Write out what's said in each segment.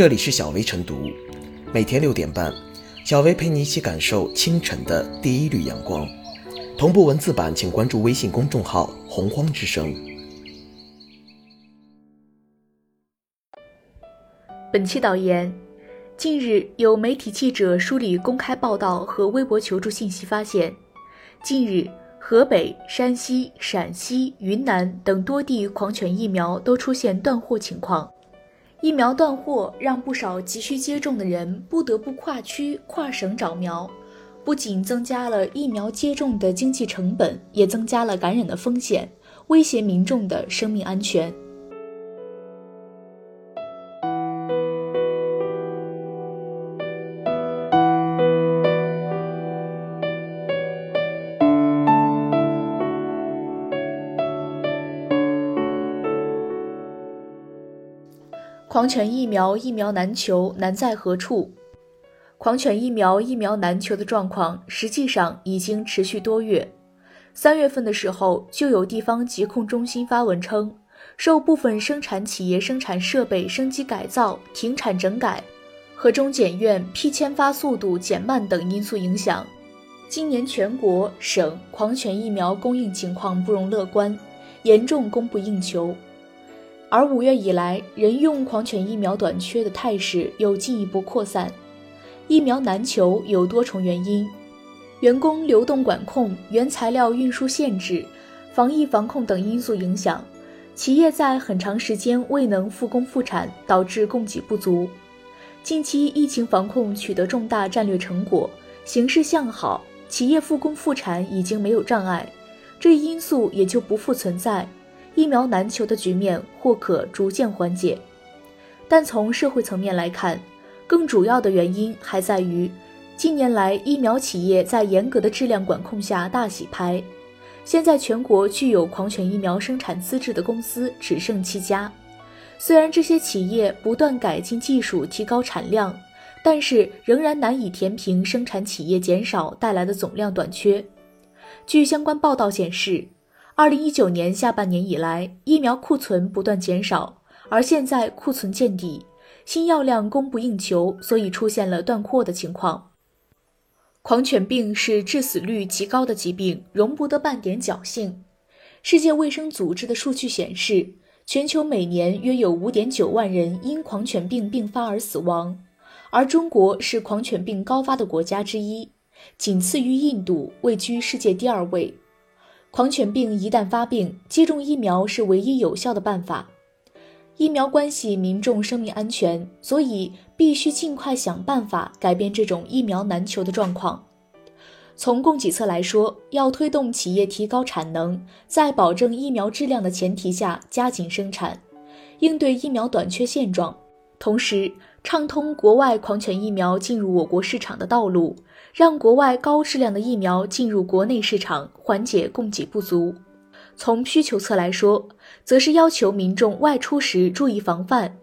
这里是小薇晨读，每天六点半，小薇陪你一起感受清晨的第一缕阳光。同步文字版，请关注微信公众号“洪荒之声”。本期导言：近日，有媒体记者梳理公开报道和微博求助信息，发现，近日。河北、山西、陕西、云南等多地狂犬疫苗都出现断货情况，疫苗断货让不少急需接种的人不得不跨区、跨省找苗，不仅增加了疫苗接种的经济成本，也增加了感染的风险，威胁民众的生命安全。狂犬疫苗疫苗难求，难在何处？狂犬疫苗疫苗难求的状况，实际上已经持续多月。三月份的时候，就有地方疾控中心发文称，受部分生产企业生产设备升级改造、停产整改和中检院批签发速度减慢等因素影响，今年全国省狂犬疫苗供应情况不容乐观，严重供不应求。而五月以来，人用狂犬疫苗短缺的态势又进一步扩散。疫苗难求有多重原因：员工流动管控、原材料运输限制、防疫防控等因素影响，企业在很长时间未能复工复产，导致供给不足。近期疫情防控取得重大战略成果，形势向好，企业复工复产已经没有障碍，这一因素也就不复存在。疫苗难求的局面或可逐渐缓解，但从社会层面来看，更主要的原因还在于近年来疫苗企业在严格的质量管控下大洗牌。现在全国具有狂犬疫苗生产资质的公司只剩七家，虽然这些企业不断改进技术、提高产量，但是仍然难以填平生产企业减少带来的总量短缺。据相关报道显示。二零一九年下半年以来，疫苗库存不断减少，而现在库存见底，新药量供不应求，所以出现了断货的情况。狂犬病是致死率极高的疾病，容不得半点侥幸。世界卫生组织的数据显示，全球每年约有五点九万人因狂犬病并发而死亡，而中国是狂犬病高发的国家之一，仅次于印度，位居世界第二位。狂犬病一旦发病，接种疫苗是唯一有效的办法。疫苗关系民众生命安全，所以必须尽快想办法改变这种疫苗难求的状况。从供给侧来说，要推动企业提高产能，在保证疫苗质量的前提下加紧生产，应对疫苗短缺现状，同时畅通国外狂犬疫苗进入我国市场的道路。让国外高质量的疫苗进入国内市场，缓解供给不足。从需求侧来说，则是要求民众外出时注意防范，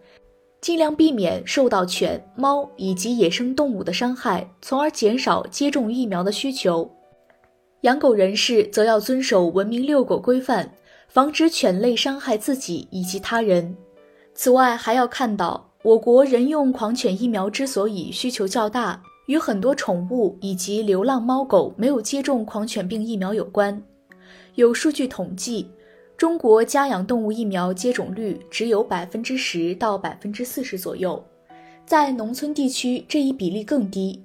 尽量避免受到犬、猫以及野生动物的伤害，从而减少接种疫苗的需求。养狗人士则要遵守文明遛狗规范，防止犬类伤害自己以及他人。此外，还要看到我国人用狂犬疫苗之所以需求较大。与很多宠物以及流浪猫狗没有接种狂犬病疫苗有关。有数据统计，中国家养动物疫苗接种率只有百分之十到百分之四十左右，在农村地区这一比例更低。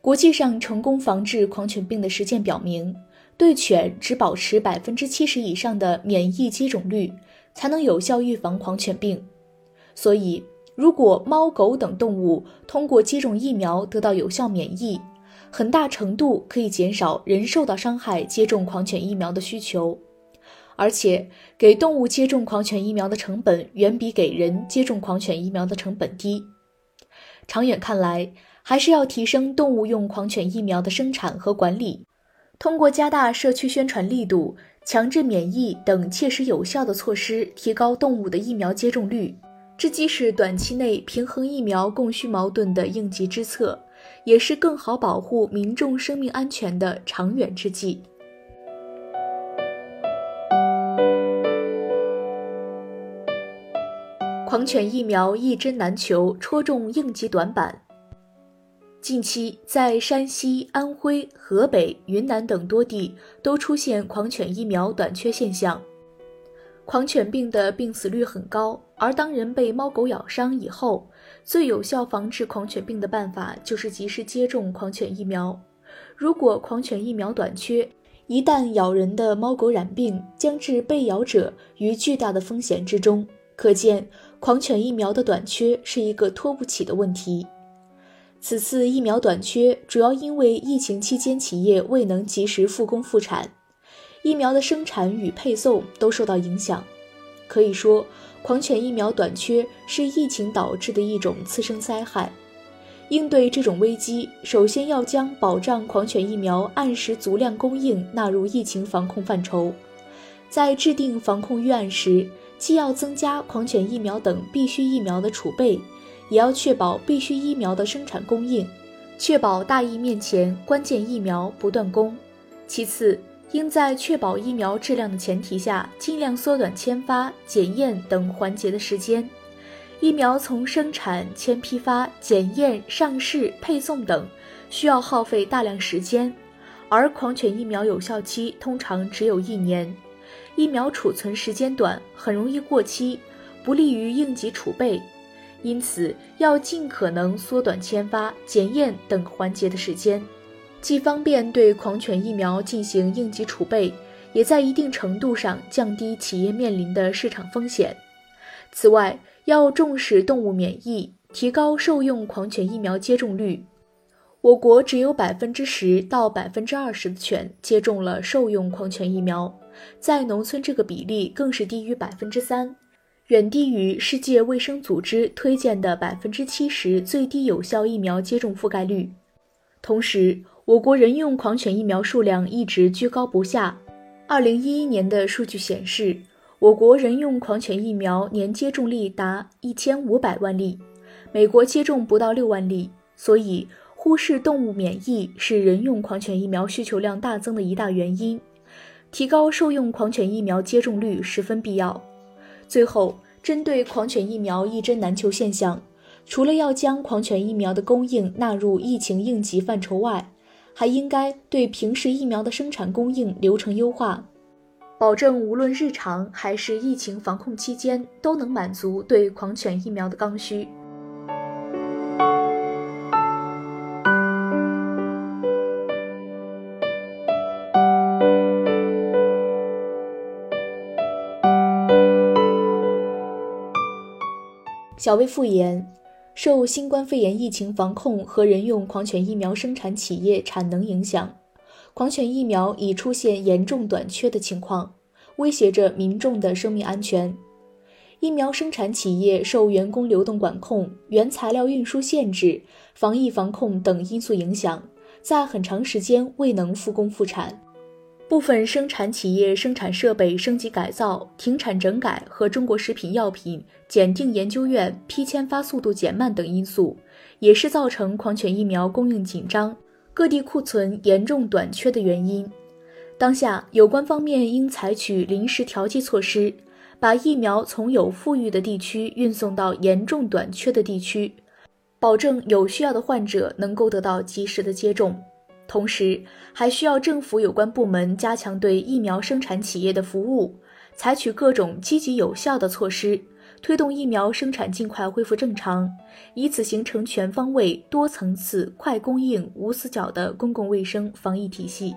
国际上成功防治狂犬病的实践表明，对犬只保持百分之七十以上的免疫接种率，才能有效预防狂犬病。所以。如果猫狗等动物通过接种疫苗得到有效免疫，很大程度可以减少人受到伤害接种狂犬疫苗的需求，而且给动物接种狂犬疫苗的成本远比给人接种狂犬疫苗的成本低。长远看来，还是要提升动物用狂犬疫苗的生产和管理，通过加大社区宣传力度、强制免疫等切实有效的措施，提高动物的疫苗接种率。这既是短期内平衡疫苗供需矛盾的应急之策，也是更好保护民众生命安全的长远之计。狂犬疫苗一针难求，戳中应急短板。近期，在山西、安徽、河北、云南等多地都出现狂犬疫苗短缺现象。狂犬病的病死率很高，而当人被猫狗咬伤以后，最有效防治狂犬病的办法就是及时接种狂犬疫苗。如果狂犬疫苗短缺，一旦咬人的猫狗染病，将置被咬者于巨大的风险之中。可见。狂犬疫苗的短缺是一个拖不起的问题。此次疫苗短缺主要因为疫情期间企业未能及时复工复产，疫苗的生产与配送都受到影响。可以说，狂犬疫苗短缺是疫情导致的一种次生灾害。应对这种危机，首先要将保障狂犬疫苗按时足量供应纳入疫情防控范畴。在制定防控预案时，既要增加狂犬疫苗等必需疫苗的储备，也要确保必需疫苗的生产供应，确保大疫面前关键疫苗不断供。其次，应在确保疫苗质量的前提下，尽量缩短签发、检验等环节的时间。疫苗从生产、签批发、检验、上市、配送等，需要耗费大量时间，而狂犬疫苗有效期通常只有一年。疫苗储存时间短，很容易过期，不利于应急储备，因此要尽可能缩短签发、检验等环节的时间，既方便对狂犬疫苗进行应急储备，也在一定程度上降低企业面临的市场风险。此外，要重视动物免疫，提高受用狂犬疫苗接种率。我国只有百分之十到百分之二十的犬接种了受用狂犬疫苗。在农村，这个比例更是低于百分之三，远低于世界卫生组织推荐的百分之七十最低有效疫苗接种覆盖率。同时，我国人用狂犬疫苗数量一直居高不下。二零一一年的数据显示，我国人用狂犬疫苗年接种率达一千五百万例，美国接种不到六万例。所以，忽视动物免疫是人用狂犬疫苗需求量大增的一大原因。提高受用狂犬疫苗接种率十分必要。最后，针对狂犬疫苗一针难求现象，除了要将狂犬疫苗的供应纳入疫情应急范畴外，还应该对平时疫苗的生产供应流程优化，保证无论日常还是疫情防控期间都能满足对狂犬疫苗的刚需。小微复言，受新冠肺炎疫情防控和人用狂犬疫苗生产企业产能影响，狂犬疫苗已出现严重短缺的情况，威胁着民众的生命安全。疫苗生产企业受员工流动管控、原材料运输限制、防疫防控等因素影响，在很长时间未能复工复产。部分生产企业生产设备升级改造、停产整改和中国食品药品检定研究院批签发速度减慢等因素，也是造成狂犬疫苗供应紧张、各地库存严重短缺的原因。当下，有关方面应采取临时调剂措施，把疫苗从有富裕的地区运送到严重短缺的地区，保证有需要的患者能够得到及时的接种。同时，还需要政府有关部门加强对疫苗生产企业的服务，采取各种积极有效的措施，推动疫苗生产尽快恢复正常，以此形成全方位、多层次、快供应、无死角的公共卫生防疫体系。